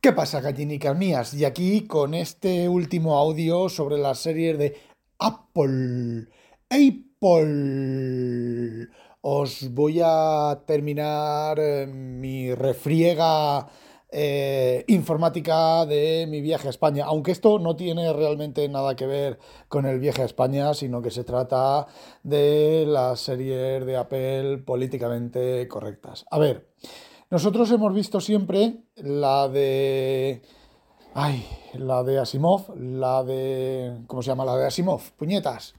¿Qué pasa, gallinicas mías? Y aquí con este último audio sobre las series de Apple. Apple. Os voy a terminar eh, mi refriega eh, informática de mi viaje a España, aunque esto no tiene realmente nada que ver con el viaje a España, sino que se trata de las series de Apple políticamente correctas. A ver, nosotros hemos visto siempre la de... Ay, la de Asimov, la de... ¿Cómo se llama? La de Asimov, puñetas.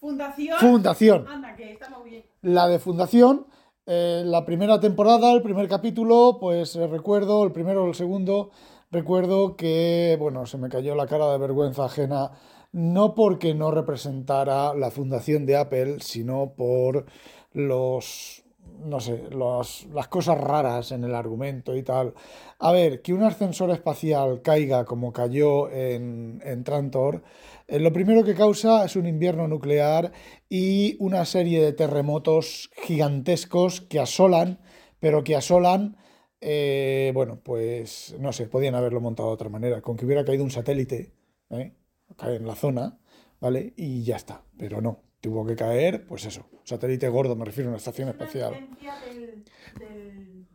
Fundación. Fundación. Anda, que está muy bien. La de Fundación, eh, la primera temporada, el primer capítulo, pues eh, recuerdo, el primero o el segundo, recuerdo que, bueno, se me cayó la cara de vergüenza ajena, no porque no representara la fundación de Apple, sino por los, no sé, las cosas raras en el argumento y tal. A ver, que un ascensor espacial caiga como cayó en, en Trantor, eh, lo primero que causa es un invierno nuclear y una serie de terremotos gigantescos que asolan, pero que asolan, eh, bueno, pues no sé, podían haberlo montado de otra manera, con que hubiera caído un satélite, ¿eh? en la zona, ¿vale? Y ya está, pero no, tuvo que caer, pues eso, satélite gordo, me refiero a una estación espacial. licencia del- del-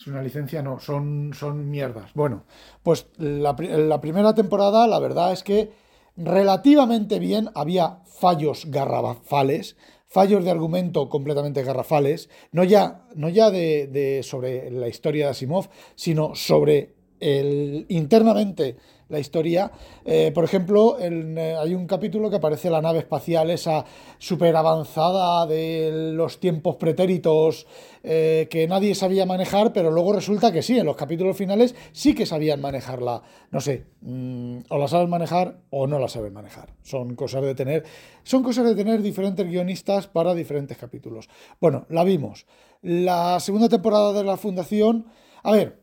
Es una licencia, no, son, son mierdas. Bueno, pues la, la primera temporada, la verdad es que relativamente bien, había fallos garrafales, fallos de argumento completamente garrafales, no ya, no ya de, de- sobre la historia de Asimov, sino sobre el, internamente la historia. Eh, por ejemplo, eh, hay un capítulo que aparece la nave espacial, esa súper avanzada de los tiempos pretéritos eh, que nadie sabía manejar, pero luego resulta que sí, en los capítulos finales sí que sabían manejarla. No sé, mm, o la saben manejar o no la saben manejar. Son cosas de tener, son cosas de tener diferentes guionistas para diferentes capítulos. Bueno, la vimos. La segunda temporada de la Fundación, a ver,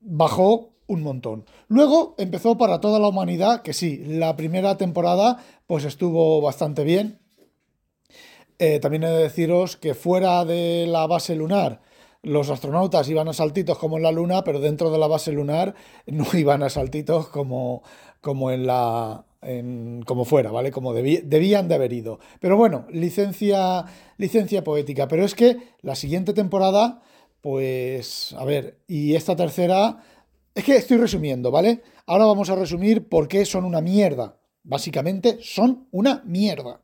bajó un montón. Luego empezó para toda la humanidad, que sí, la primera temporada pues estuvo bastante bien. Eh, también he de deciros que fuera de la base lunar, los astronautas iban a saltitos como en la Luna, pero dentro de la base lunar no iban a saltitos como, como en la. en- como fuera, ¿vale? Como debí- debían de haber ido. Pero bueno, licencia, licencia poética. Pero es que la siguiente temporada, pues, a ver, y esta tercera, es que estoy resumiendo, ¿vale? Ahora vamos a resumir por qué son una mierda. Básicamente son una mierda.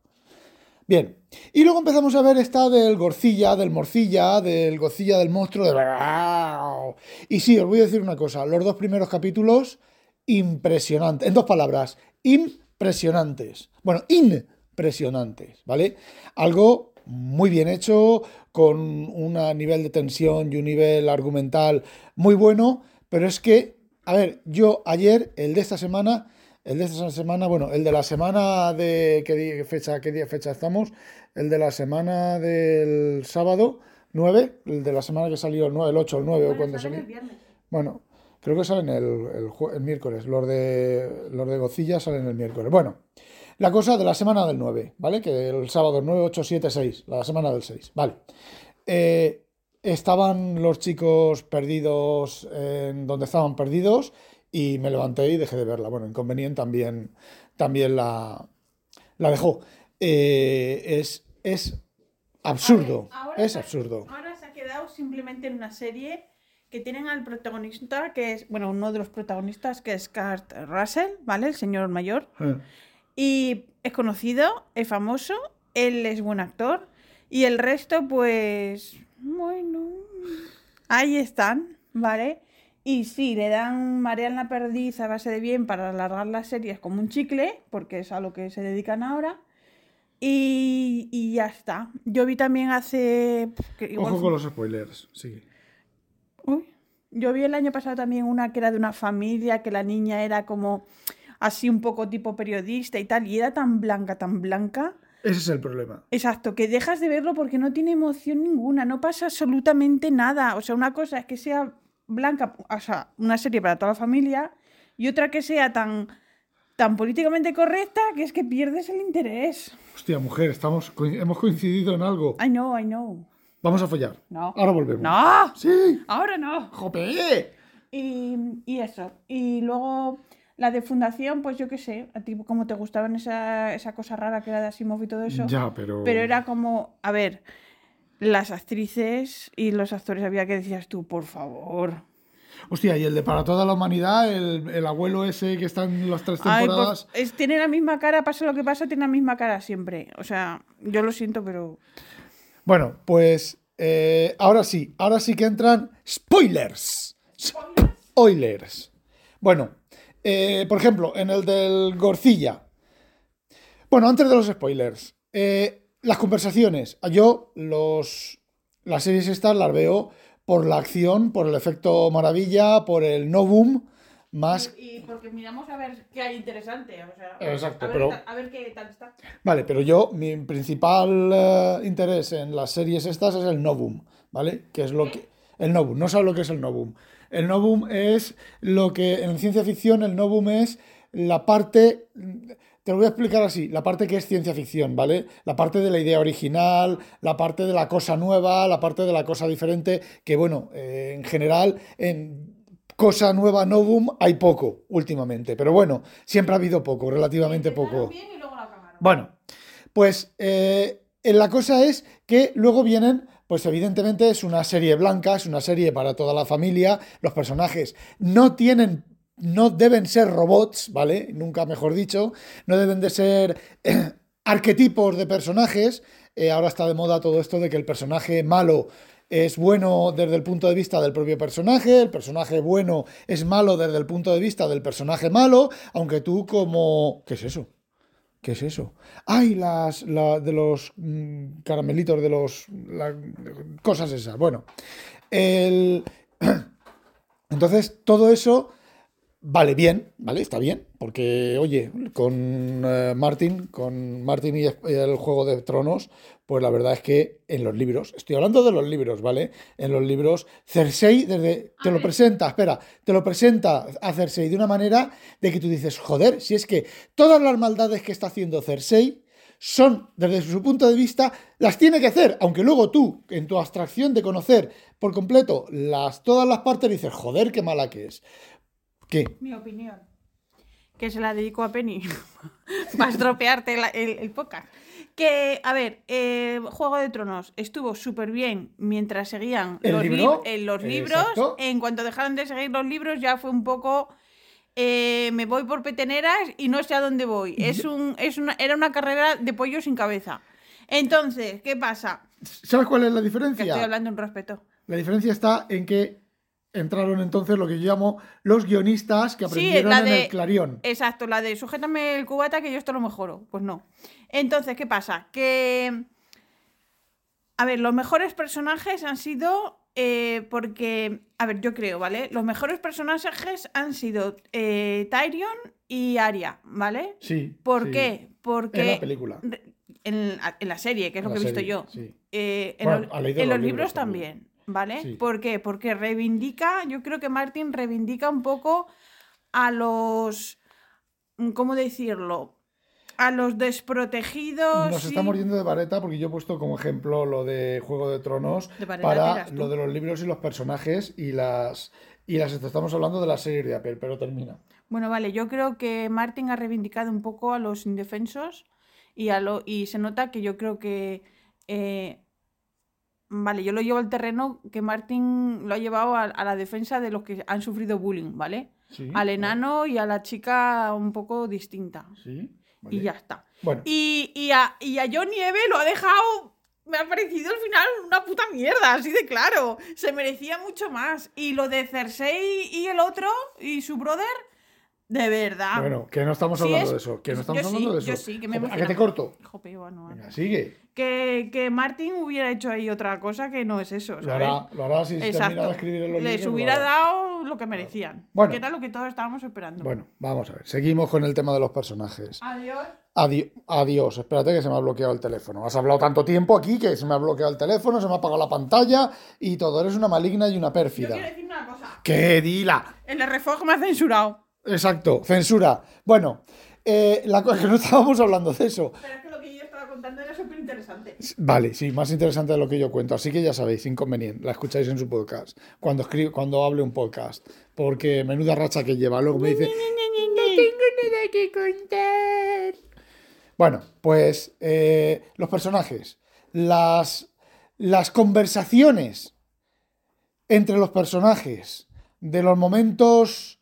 Bien, y luego empezamos a ver esta del Gorcilla, del Morcilla, del Gocilla del monstruo, de... Y sí, os voy a decir una cosa, los dos primeros capítulos, impresionantes, en dos palabras, impresionantes. Bueno, impresionantes, ¿vale? Algo muy bien hecho, con un nivel de tensión y un nivel argumental muy bueno, pero es que, a ver, yo ayer, el de esta semana, el de esta semana, bueno, el de la semana de qué día, fecha, qué día fecha estamos, el de la semana del sábado 9, el de la semana que salió el 9, el 8, el 9 o Bueno, cuando salen salió. Bueno, creo que salen el, el, el miércoles, los de los de Gocilla salen el miércoles. Bueno, la cosa de la semana del 9, ¿vale? Que el sábado 9, 8, 7, 6, la semana del 6, ¿vale? Eh, estaban los chicos perdidos en donde estaban perdidos y me levanté y dejé de verla. Bueno, Inconvenient también, también la, la dejó. Eh, es, es absurdo, ver, ahora es se- absurdo. Ahora se ha quedado simplemente en una serie que tienen al protagonista, que es, bueno, uno de los protagonistas, que es Kurt Russell, ¿vale? El señor mayor. Eh, Y es conocido, es famoso, él es buen actor. Y el resto, pues, bueno, ahí están, ¿vale? Y sí, le dan marean la perdiz a base de bien para alargar las series como un chicle, porque es a lo que se dedican ahora. Y, y ya está. Yo vi también hace... que igual Ojo con los spoilers, sí. Uy, yo vi el año pasado también una que era de una familia, que la niña era como así un poco tipo periodista y tal, y era tan blanca, tan blanca. Ese es el problema. Exacto, que dejas de verlo porque no tiene emoción ninguna, no pasa absolutamente nada. O sea, una cosa es que sea blanca, o sea, una serie para toda la familia, y otra que sea tan, tan políticamente correcta que es que pierdes el interés. Hostia, mujer, estamos, hemos coincidido en algo. I know, I know. Vamos a follar. No. Ahora volvemos. ¡No! Sí. Ahora no. ¡Jope! Y, y eso. Y luego la de Fundación, pues yo qué sé, a ti como te gustaban esa, esa cosa rara que era de Asimov y todo eso. Ya, pero. Pero era como, a ver, las actrices y los actores había que decías tú, por favor. Hostia, y el de Para toda la humanidad, el, el abuelo ese que está en las tres Ay, temporadas. pues, es- tiene la misma cara, pasa lo que pasa, tiene la misma cara siempre. O sea, yo lo siento, pero. Bueno, pues eh, ahora sí, ahora sí que entran spoilers. Spoilers. Bueno, eh, por ejemplo, en el del Gorcilla. Bueno, antes de los spoilers, eh, las conversaciones. Yo los las series estas las veo por la acción, por el efecto maravilla, por el no boom, más Y porque miramos a ver qué hay interesante. O sea, Exacto, a ver, pero- a ver qué tal está. Vale, pero yo, mi principal eh, interés en las series estas es el Novum, ¿vale? Que es lo que. El Novum, no sabes lo que es el Novum. El Novum es lo que en ciencia ficción, el Novum es la parte. Te lo voy a explicar así: la parte que es ciencia ficción, ¿vale? La parte de la idea original, la parte de la cosa nueva, la parte de la cosa diferente, que bueno, eh, en general, en cosa nueva, Novum, hay poco últimamente. Pero bueno, siempre ha habido poco, relativamente poco. Bueno, pues eh, la cosa es que luego vienen, pues evidentemente es una serie blanca, es una serie para toda la familia, los personajes no tienen, no deben ser robots, ¿vale? Nunca mejor dicho, no deben de ser eh, arquetipos de personajes, Eh, ahora está de moda todo esto de que el personaje malo es bueno desde el punto de vista del propio personaje, el personaje bueno es malo desde el punto de vista del personaje malo, aunque tú como... ¿Qué es eso? ¿Qué es eso? ¡Ay! Las, la- de los mm, caramelitos, de los. cosas esas. Bueno. El. Entonces, todo eso vale bien, ¿vale? Está bien. Porque, oye, con eh, Martin, con Martin y el Juego de Tronos, pues la verdad es que en los libros, estoy hablando de los libros, ¿vale? En los libros, Cersei, desde. Te lo presenta, espera, te lo presenta a Cersei de una manera de que tú dices, joder, si es que todas las maldades que está haciendo Cersei son, desde su punto de vista, las tiene que hacer, aunque luego tú, en tu abstracción de conocer por completo las, todas las partes, dices, joder, qué mala que es. ¿Qué? Mi opinión. Que se la dedico a Penny. Para estropearte la- el, el podcast. Que, a ver, eh, Juego de Tronos estuvo súper bien mientras seguían ¿El los, libro? lib- eh, los libros. Exacto. En cuanto dejaron de seguir los libros, ya fue un poco. eh, me voy por peteneras y no sé a dónde voy. Es un, es una, era una carrera de pollo sin cabeza. Entonces, ¿qué pasa? ¿Sabes cuál es la Que diferencia? estoy hablando en respeto. La diferencia está en que entraron entonces lo que yo llamo los guionistas que Sí, aprendieron en el Clarion. Exacto, la de sujétame el cubata que yo esto lo mejoro. Pues no. Entonces, ¿qué pasa? Que. A ver, los mejores personajes han sido. eh, porque. A ver, yo creo, ¿vale? Los mejores personajes han sido eh, Tyrion y Arya, ¿vale? Sí. ¿Por sí. qué? Porque. En la película. En, en la serie, que es lo que he visto yo. sí. Eh, en Bueno, los, en libros también. también, ¿vale? Sí. ¿Por qué? Porque reivindica, yo creo que Martin reivindica un poco a los, ¿cómo decirlo? A los desprotegidos. Nos sí. estamos yendo de vareta porque yo he puesto como ejemplo lo de Juego de Tronos De para lo de los libros y los personajes y las y las estamos hablando de la serie de Apple, pero termina. Bueno, vale, yo creo que Martin ha reivindicado un poco a los indefensos y, a lo, y se nota que yo creo que... eh, vale, yo lo llevo al terreno que Martin lo ha llevado a, a la defensa de los que han sufrido bullying, ¿vale? Sí. Al enano y a la chica un poco distinta. Sí. Y ya está. Bueno, Y, y, a, y a John Nieve lo ha dejado. Me ha parecido al final una puta mierda, así de claro. Se merecía mucho más. Y lo de Cersei y el otro, y su brother, de verdad. bueno, que no estamos Sí hablando es- de eso, que no yo estamos sí, hablando de eso. yo sí, que me ¿A que te corto? Vale. Venga, sigue. que, que Martin hubiera hecho ahí otra cosa que no es eso, Lo hará, lo hará si termina de Exacto. escribir en los Les libros, hubiera dado lo que merecían. Bueno. Que era lo que todos estábamos esperando. Bueno, vamos a ver. Seguimos con el tema de los personajes. Adiós. Adi- adiós, espérate que se me ha bloqueado el teléfono. Has hablado tanto tiempo aquí que se me ha bloqueado el teléfono, se me ha apagado la pantalla y todo. Eres una maligna y una Yo pérfida. quiero decir una cosa. ¡Qué dila! El RFOG me ha censurado. Exacto, censura. Bueno, eh, la cosa que no estábamos hablando de eso. Pero es que lo que yo estaba contando era súper interesante. Vale, sí, más interesante de lo que yo cuento. Así que ya sabéis, inconveniente. La escucháis en su podcast. Cuando escribo, cuando hable un podcast. Porque menuda racha que lleva. Luego me dice. No tengo nada que contar. Bueno, pues eh, los personajes. Las, las conversaciones entre los personajes. De los momentos.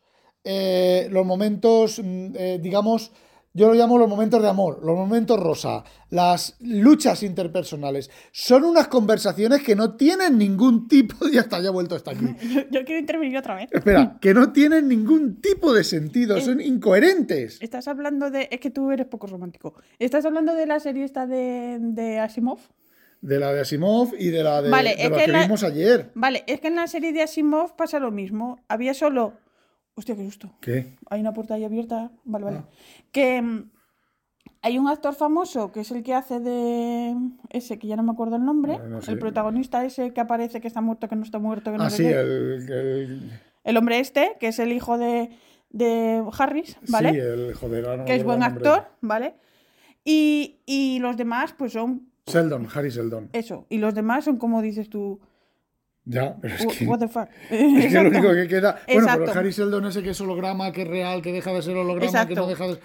Eh, los momentos, mm, eh, digamos, yo lo llamo los momentos de amor, los momentos rosa, las luchas interpersonales. Son unas conversaciones que no tienen ningún tipo de... Ya está, ya he vuelto hasta aquí. Yo, yo quiero intervenir otra vez. Espera, que no tienen ningún tipo de sentido, son incoherentes. Estás hablando de. Es que tú eres poco romántico. Estás hablando de la serie esta de, de Asimov. De la de Asimov y de la de, Vale, de es la que que la- vimos ayer. Vale, es que en la serie de Asimov pasa lo mismo. Había solo. Hostia, qué susto. ¿Qué? Hay una puerta ahí abierta. Vale, vale. Ah. Que mm, hay un actor famoso que es el que hace de. Ese, que ya no me acuerdo el nombre. No sé. El protagonista ese que aparece, que está muerto, que no está muerto, que no Ah, sí, qué. el, el- El hombre este, que es el hijo de, de Harris, ¿vale? Sí, el joder, no que es buen actor, ¿vale? Y, y los demás, pues son Sheldon, Harry Sheldon. eso. Y los demás son como dices tú. Ya, pero es "Wh- que... What the fuck. Es que lo único que queda. Bueno, pero Exacto. Harry Sheldon ese que es holograma, que es real, que deja de ser holograma, que Exacto. no deja de.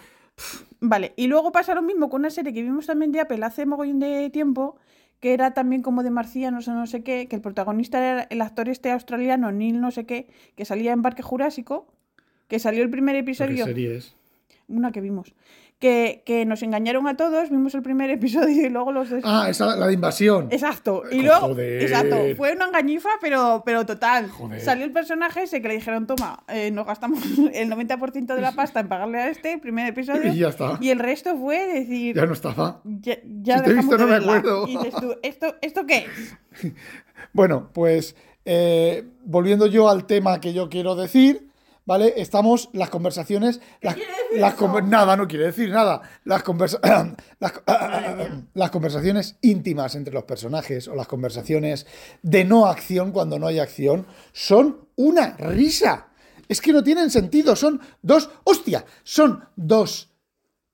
Vale, y luego pasa lo mismo con una serie que vimos también de Apple hace mogollón de tiempo, que era también como de marcianos o no sé qué, que el protagonista era el actor este australiano, Neil no sé qué, que salía en Parque Jurásico, que salió el primer ¿Qué episodio, serie es? una que vimos, que, que nos engañaron a todos, vimos el primer episodio y luego los Ah, esa, la de invasión. Exacto. Y Eh, luego, joder. exacto, fue una engañifa, pero, pero total. Joder. Salió el personaje ese que le dijeron, toma, eh, nos gastamos el 90% de la pasta en pagarle a este, primer episodio. Y ya está. Y el resto fue decir, Ya no estaba. ya, ya Si te he visto, no me acuerdo. Y dices tú, ¿esto, ¿esto qué es? Bueno, pues eh, volviendo yo al tema que yo quiero decir, ¿vale? Estamos las conversaciones. Las, nada, no quiere decir nada. Las, conversa- las, las conversaciones íntimas entre los personajes o las conversaciones de no acción cuando no hay acción son una risa. Es que no tienen sentido, son dos, hostia, son dos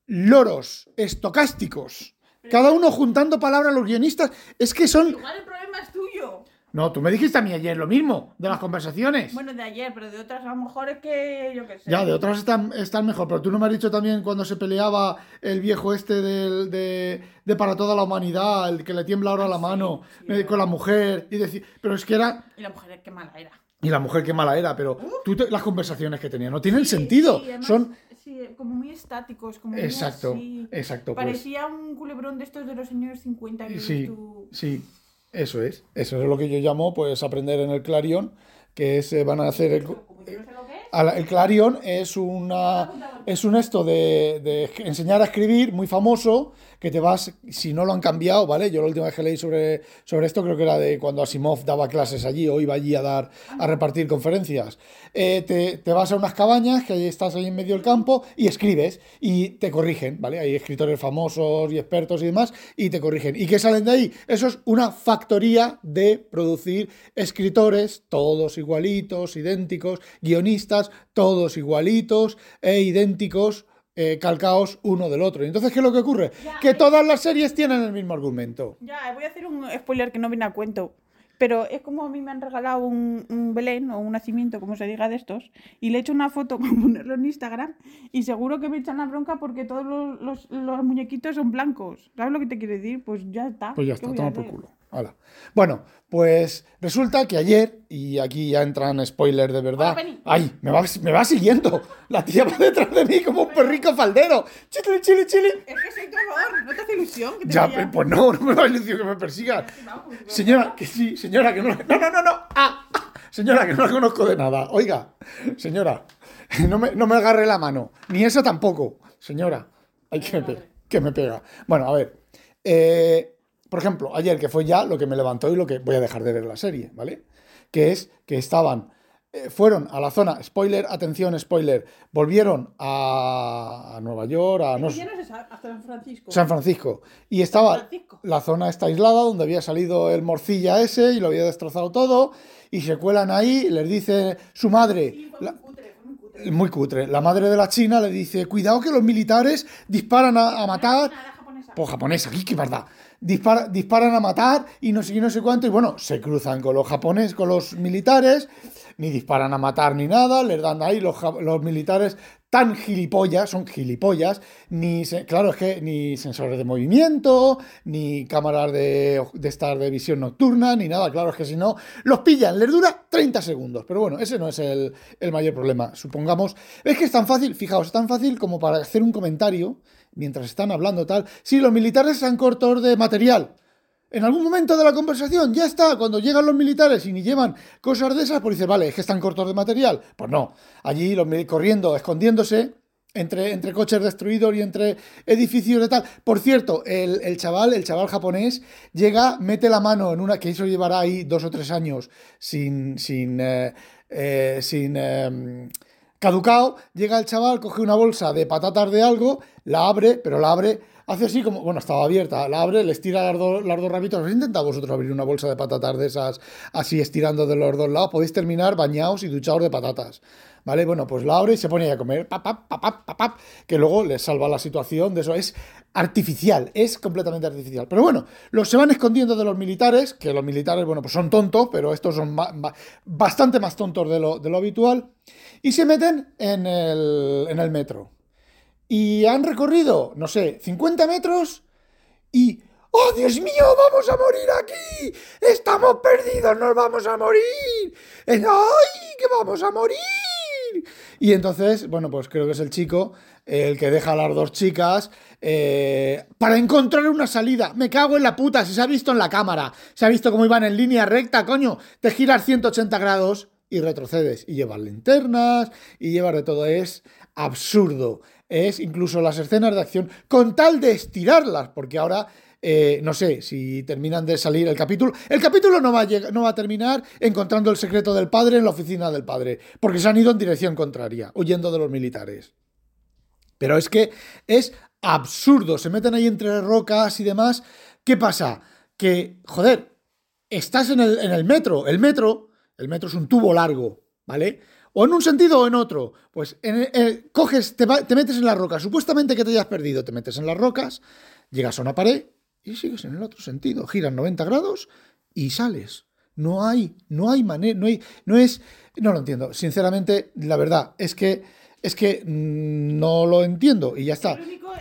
loros estocásticos. Cada uno juntando palabras los guionistas, es que son Igual el. No, tú me dijiste a mí ayer lo mismo, de las conversaciones. Bueno, de ayer, pero de otras a lo mejor es que yo qué sé. ya, de otras están, están mejor, pero tú no me has dicho también cuando se peleaba el viejo este del, de, de Para toda la humanidad, el que le tiembla ahora la mano sí, eh, con la mujer, y decir, pero es que era, Y la mujer, qué mala era. y la mujer qué mala era, pero tú te- las conversaciones que tenía no tienen sentido, Sí, además, son, sí, como muy estáticos, como muy exacto, así. exacto, pues, Parecía un culebrón de estos de los señores 50 que sí, tú. sí, eso es, eso es lo que yo llamo, pues, aprender en el Clarion, que es, eh, van a hacer el, el Clarion es una es un esto de, de enseñar a escribir muy famoso que te vas si no lo han cambiado vale yo la última vez que leí sobre, sobre esto creo que era de cuando Asimov daba clases allí o iba allí a dar a repartir conferencias. Eh, te, te vas a unas cabañas que ahí estás ahí en medio del campo y escribes y te corrigen vale hay escritores famosos y expertos y demás y te corrigen. Y qué salen de ahí eso es una factoría de producir escritores todos igualitos idénticos guionistas todos igualitos e idénticos, eh, calcaos uno del otro. Y entonces, ¿qué es lo que ocurre? Ya, Que eh. todas las series tienen el mismo argumento. Ya, voy a hacer un spoiler que no viene a cuento. Pero es como a mí me han regalado un, un Belén o un nacimiento, como se diga de estos, y le he hecho una foto para ponerlo en Instagram y seguro que me echan la bronca porque todos los, los- los muñequitos son blancos. ¿Sabes lo que te quiero decir? Pues ya está. Pues ya ¿Qué está, toma por culo. Hala. Bueno, pues resulta que ayer, y aquí ya entran spoilers de verdad. Hola. ¡Ay! Me va, me va siguiendo. La tía va detrás de mí como un perrico faldero. ¡Chile, chile, chile! Es que soy tu amor, ¿no te hace ilusión? Que te Ya, vaya? pues no, no me va a ilusión que me persiga. Vamos, Señora, que sí, señora, que no. No, no, no, no. Ah, ah, señora, que no la conozco de nada. Oiga, señora, no me, no me agarre la mano. Ni esa tampoco. Señora, ay, que me pega. Que me pega. Bueno, a ver. eh, por ejemplo, ayer, que fue ya lo que me levantó y lo que voy a dejar de ver la serie, ¿vale? Que es que estaban. eh, fueron a la zona, spoiler, atención, spoiler, volvieron a, a Nueva York, a no no hasta San Francisco. San Francisco. Y estaba Francisco. la zona está aislada donde había salido el morcilla ese y lo había destrozado todo. Y se cuelan ahí, y les dice su madre, Sí, fue la- muy cutre, fue muy cutre. muy cutre, la madre de la China le dice, cuidado que los militares disparan a, a matar. Japonesa. pues japonés, aquí qué verdad. Dispara, disparan a matar y no sé qué, no sé cuánto. Y bueno, se cruzan con los japoneses, con los militares, ni disparan a matar ni nada, les dan ahí los, militares tan gilipollas, son gilipollas, ni, claro, es que ni sensores de movimiento, ni cámaras de, de estar de visión nocturna, ni nada, claro, es que si no, los pillan, les dura 30 segundos, pero bueno, ese no es el, el mayor problema, supongamos, es que es tan fácil, fijaos, es tan fácil como para hacer un comentario, mientras están hablando tal, si los militares están cortos de material, en algún momento de la conversación, ya está, cuando llegan los militares y ni llevan cosas de esas, pues dice, vale, es que están cortos de material. Pues no, allí los corriendo, escondiéndose entre, entre coches destruidos y entre edificios de tal. Por cierto, el, el chaval, el chaval japonés, llega, mete la mano en una, que eso llevará ahí dos o tres años sin, sin, eh, eh, sin eh, caducao, llega el chaval, coge una bolsa de patatas de algo, la abre, pero la abre, hace así como, bueno, estaba abierta, la abre, les tira las, dos- las dos ramitas. ¿Habéis intentado vosotros abrir una bolsa de patatas de esas, así estirando de los dos lados? Podéis terminar bañados y duchados de patatas. ¿Vale? Bueno, pues la abre y se pone a comer, pap, pap, pap, pap, que luego les salva la situación de eso. Es artificial, es completamente artificial. Pero bueno, los se van escondiendo de los militares, que los militares, bueno, pues son tontos, pero estos son ba- ba- bastante más tontos de lo, de lo habitual, y se meten en el, en el metro. Y han recorrido, no sé, 50 metros y... ¡Oh, Dios mío! ¡Vamos a morir aquí! ¡Estamos perdidos! ¡Nos vamos a morir! ¡Ay, que vamos a morir! Y entonces, bueno, pues creo que es el chico el que deja a las dos chicas eh, para encontrar una salida. Me cago en la puta, si se ha visto en la cámara, se ha visto cómo iban en línea recta, coño, te giras 180 grados y retrocedes y llevas linternas y llevas de todo. Es absurdo. Es incluso las escenas de acción con tal de estirarlas, porque ahora eh, no sé si terminan de salir el capítulo. El capítulo no va, a lleg- no va a terminar encontrando el secreto del padre en la oficina del padre, porque se han ido en dirección contraria, huyendo de los militares. Pero es que es absurdo, se meten ahí entre rocas y demás. ¿Qué pasa? Que, joder, estás en el, en el metro. El metro, el metro es un tubo largo, ¿vale? O en un sentido o en otro. Pues en el- coges, te metes en las rocas. Supuestamente que te hayas perdido, te metes en las rocas, llegas a una pared y sigues en el otro sentido. Giras 90 grados y sales. No hay, no hay manera, no hay, no es, no lo entiendo. Sinceramente, la verdad es que es que mm, no lo entiendo y ya está.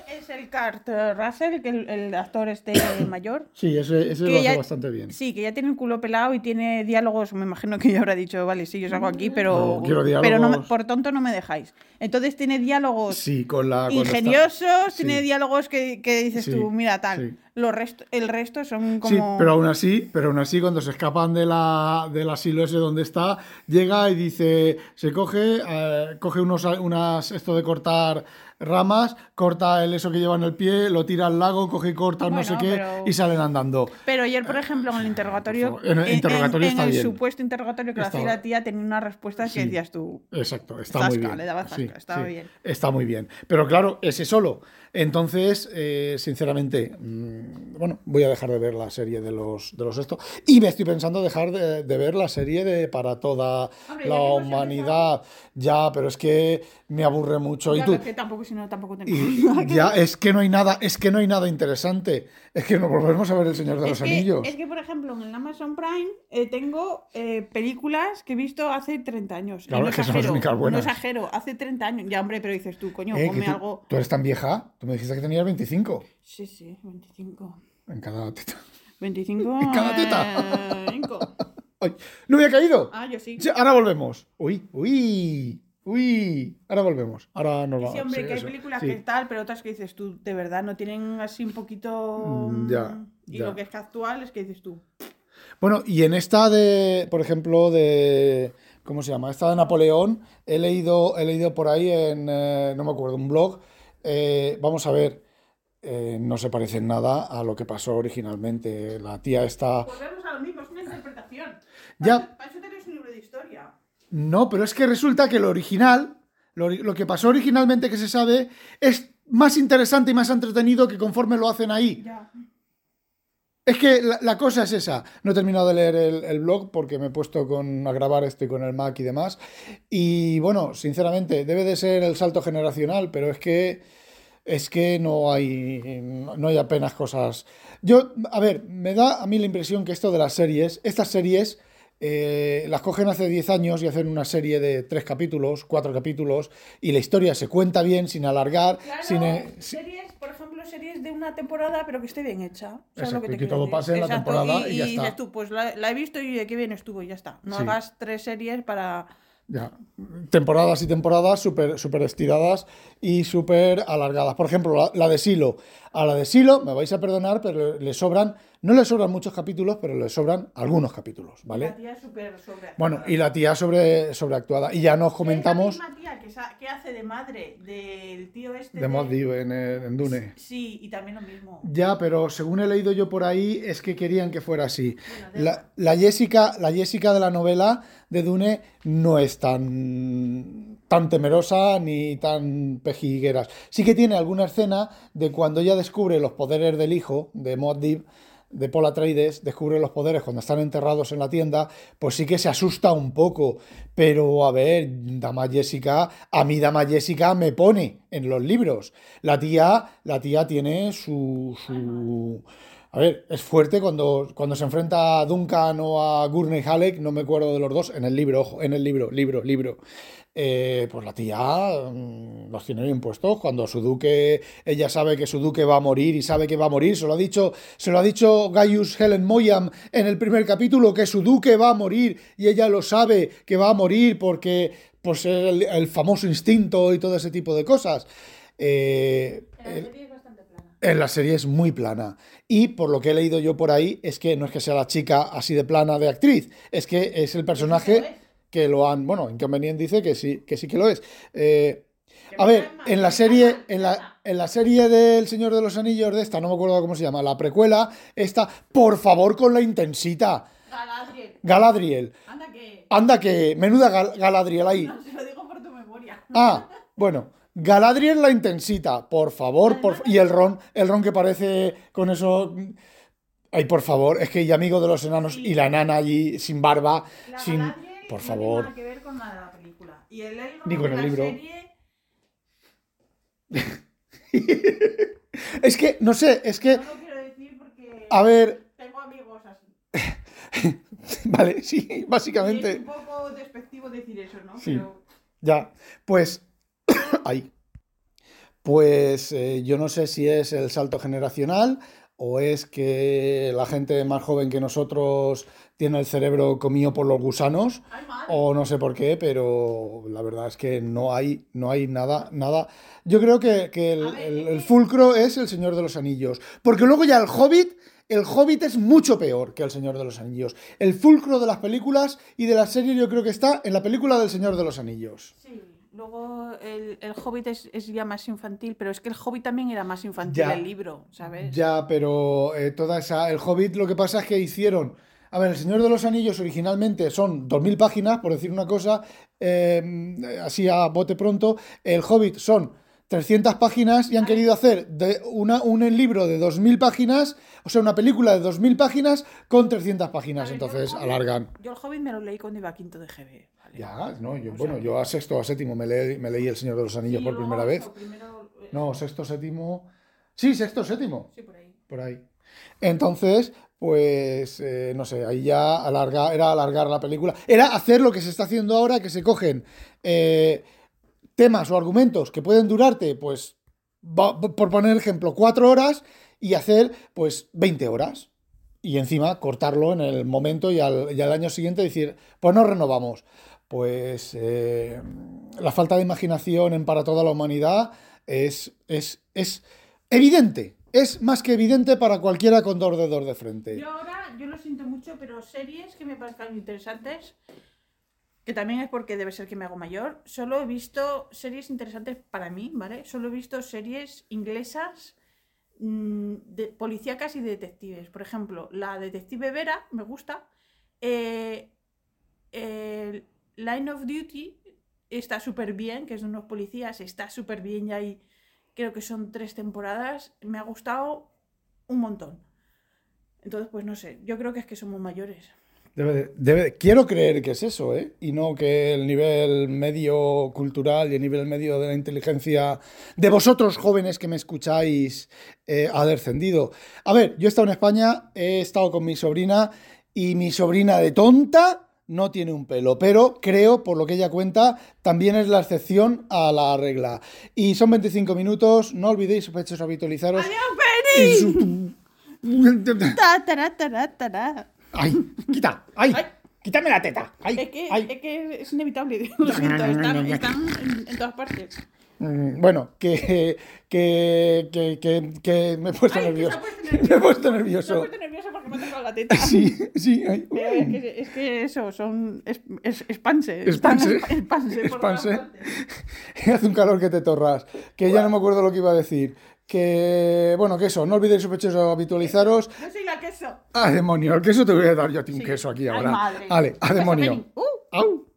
Es el Kurt Russell, que el, el actor este mayor. Sí, ese, ese lo hace ya- bastante bien. Sí, que ya tiene el culo pelado y tiene diálogos. Me imagino que ya habrá dicho, vale, sí, yo salgo aquí, pero. No, quiero Pero no me- diálogos. por tonto no me dejáis. Entonces tiene diálogos Sí, con la. ingeniosos, sí. tiene diálogos que, que dices Sí, tú, mira, tal. sí. Los el resto son Sí, como. pero aún así, pero aún así, cuando se escapan de la, del asilo ese donde está, llega y dice, se coge, eh, coge unos, unas, esto de cortar ramas, corta el eso que lleva en el pie, lo tira al lago, coge y corta no sé qué, pero- y salen andando. Pero ayer, por ejemplo, en el interrogatorio. en el interrogatorio en está el bien. supuesto interrogatorio que hacía la tía, tenía unas respuestas Sí. que decías tú. Exacto, está Zasca, muy bien. le daba zasca, Sí, estaba sí, bien. Está muy bien. Pero claro, ese solo. Entonces, eh, sinceramente, mm, bueno, voy a dejar de ver la serie de los, de los esto. Y me estoy pensando dejar de, de ver la serie de Para toda Hombre, la humanidad. Ya, pero es que me aburre mucho. Ya, y tú, que tampoco, si no, tampoco y ya, es que no hay nada, es que no hay nada interesante. Es que nos volvemos a ver el Señor de los Es que, Anillos. es que, por ejemplo, en el Amazon Prime eh, tengo eh, películas que he visto hace 30 años. Claro, no es que son las exagero, no exagero, hace 30 años. Ya, hombre, pero dices tú, coño, Eh, ponme tú, algo. tú eres tan vieja, tú me dijiste que tenías 25 Sí, sí, 25. en cada teta. 25. Cada teta. eh, cinco. Ay, no me ha caído. Ah, yo sí. Sí, ahora volvemos. Uy, uy, uy. Ahora volvemos. Ahora nos vamos. Sí, hombre, Sí, que hay eso, películas sí. que tal, pero otras que dices tú, de verdad, no tienen así un poquito. Mm, ya, Y ya. lo que es que actual es que dices tú. Bueno, y en esta de, por ejemplo, de. ¿Cómo se llama? Esta de Napoleón, he leído, he leído por ahí en. eh, no me acuerdo, un blog. Eh, vamos a ver. eh, no se parece en nada a lo que pasó originalmente. La tía está. Volvemos a lo mismo, es una interpretación. Ya. Tenés un libro de historia. No, pero es que resulta que lo original, lo, lo que pasó originalmente que se sabe, es más interesante y más entretenido que conforme lo hacen ahí. Ya. Es que la, la cosa es esa. No he terminado de leer el, el blog porque me he puesto con, a grabar esto con el Mac y demás. Y bueno, sinceramente, debe de ser el salto generacional, pero es que es que no hay, no hay apenas cosas. Yo, a ver, me da a mí la impresión que esto de las series, estas series eh, las cogen hace 10 años y hacen una serie de 3 capítulos, 4 capítulos, y la historia se cuenta bien, sin alargar, Claro, sin... eh, series, por ejemplo, series de una temporada, pero que esté bien hecha. ¿Sabes Exacto, lo que te y que todo decir? pase en la temporada y ya está. dices tú, pues la, la he visto y qué bien estuvo y ya está. No Sí. hagas tres series para... Ya. Temporadas y temporadas súper super estiradas y súper alargadas. Por ejemplo, la, la de Silo. A la de Silo, me vais a perdonar, pero le sobran, no le sobran muchos capítulos, pero le sobran algunos capítulos, La ¿vale? tía súper sobreactuada. Bueno, y la tía sobre, sobreactuada. Y ya nos comentamos Es la misma tía que, sa- que hace de madre del tío este de Mod en, en Dune. Sí, y también lo mismo. Ya, pero según he leído yo por ahí, es que querían que fuera así. Bueno, La, la Jessica, la Jessica de la novela de Dune no es tan, tan temerosa ni tan pejigueras. Sí que tiene alguna escena de cuando ella descubre los poderes del hijo de Mod Div, de Paul Atreides, descubre los poderes cuando están enterrados en la tienda, pues sí que se asusta un poco. Pero a ver, Dama Jessica, a mí Dama Jessica me pone en los libros. La tía, la tía tiene su, su... A ver, es fuerte cuando, cuando se enfrenta a Duncan o a Gurney Halleck, no me acuerdo de los dos, en el libro, ojo, en el libro, libro, libro. Eh, pues la tía mm, los tiene bien puestos. Cuando su duque, ella sabe que su duque va a morir y sabe que va a morir, se lo ha dicho, se lo ha dicho Gaius Helen Moyam en el primer capítulo, que su duque va a morir y ella lo sabe que va a morir porque pues el, el famoso instinto y todo ese tipo de cosas. Eh, serie es bastante plana. En la serie es muy plana. Y por lo que he leído yo por ahí, es que no es que sea la chica así de plana de actriz, es que es el personaje que lo han. Bueno, Inconvenient dice que sí, que sí que lo es. Eh, a ver, en la serie, en la, en la serie del Señor de los Anillos de esta, no me acuerdo cómo se llama, la precuela, esta, por favor, con la intensita. Galadriel. Galadriel. Anda que... Anda que, menuda Gal- Galadriel ahí. No, se lo digo por tu memoria. Ah, bueno. Galadriel la intensita, por favor, por y el ron, el ron que parece con eso. Ay, por favor, es que y amigo de los enanos y la enana allí sin barba, La sin, Galadriel por no favor. tiene nada que ver con la de la película. Y el Elrond Ni con el la libro. serie... Es que no sé, es que No lo quiero decir porque a ver, tengo amigos así. vale, sí, Y es básicamente un poco despectivo decir eso, ¿no? Sí. Pero ya, pues ahí. Pues eh, yo no sé si es el salto generacional o es que la gente más joven que nosotros tiene el cerebro comido por los gusanos. O no sé por qué, pero la verdad es que no hay, no hay nada, nada. Yo creo que, que el, fulcro es el Señor de los Anillos. Porque luego ya el Hobbit, el Hobbit es mucho peor que el Señor de los Anillos. El fulcro de las películas y de las series yo creo que está en la película del Señor de los Anillos. Sí, luego el, el Hobbit es, es ya más infantil, pero es que el Hobbit también era más infantil Ya. el libro, ¿sabes? Ya, pero eh, toda esa. El Hobbit lo que pasa es que hicieron. A ver, El Señor de los Anillos originalmente son 2.000 páginas, por decir una cosa, eh, así a bote pronto. El Hobbit son 300 páginas y han querido hacer de una, un libro de 2.000 páginas, o sea, una película de 2.000 páginas con 300 A páginas. ver, Entonces alargan. Yo el Hobbit me lo leí cuando iba a quinto de GB. ¿vale? Ya, no, yo, O bueno, sea, yo a sexto o a séptimo me leí, me leí El Señor de los Anillos Sí, por primera vez. primero, eh, No, sexto, séptimo. Sí, sexto, séptimo. Sí, por ahí. por ahí. Entonces, pues, eh, no sé, ahí ya alarga, era alargar la película. Era hacer lo que se está haciendo ahora, que se cogen eh, temas o argumentos que pueden durarte, pues, por poner ejemplo, cuatro horas y hacer, pues, 20 horas. Y encima cortarlo en el momento y al, y al año siguiente decir, pues no renovamos. Pues eh, la falta de imaginación en para toda la humanidad es, es, es evidente. Es más que evidente para cualquiera con dos dedos de frente. Yo ahora, yo lo siento mucho, pero series que me parezcan interesantes, que también es porque debe ser que me hago mayor, solo he visto series interesantes para mí, ¿vale? Solo he visto series inglesas mm, de policíacas y de detectives. Por ejemplo, la detective Vera me gusta. Eh, Line of Duty está súper bien, que es de unos policías, está súper bien y hay, creo que son tres temporadas. Me ha gustado un montón. Entonces, pues no sé, yo creo que es que somos mayores. Debe de- debe de- quiero creer que es eso, ¿eh? Y no que el nivel medio cultural y el nivel medio de la inteligencia de vosotros jóvenes que me escucháis eh, ha descendido. A ver, yo he estado en España, he estado con mi sobrina y mi sobrina de tonta no tiene un pelo, pero creo, por lo que ella cuenta, también es la excepción a la regla. Y son 25 minutos, no olvidéis, sospechosos, habitualizaros. ¡Adiós, en Penny! su- ¡Ay! ¡Quita! ¡Ay! Ay. ¡Quítame la teta! ¡Ay! Es que, ¡Ay! es que es inevitable. Lo siento, están, están en, en todas partes. Mm, Bueno, que, que, que, que, que me he puesto Ay, nervioso. Me he nervioso. puesto Me he nervioso. puesto nerviosa porque me ha tocado la teta. Sí, sí. ay, es que, es que eso, son es, es, Expanse. partes. Hace un calor que te torras. Que ya no me acuerdo lo que iba a decir. Que, bueno, que eso, no olvidéis sospechosos habitualizaros. Yo soy la queso. ¡A demonio! El queso te voy a dar yo a ti un Sí. queso aquí Ay, ahora. madre. Vale, a demonio. Uh. ¡Au!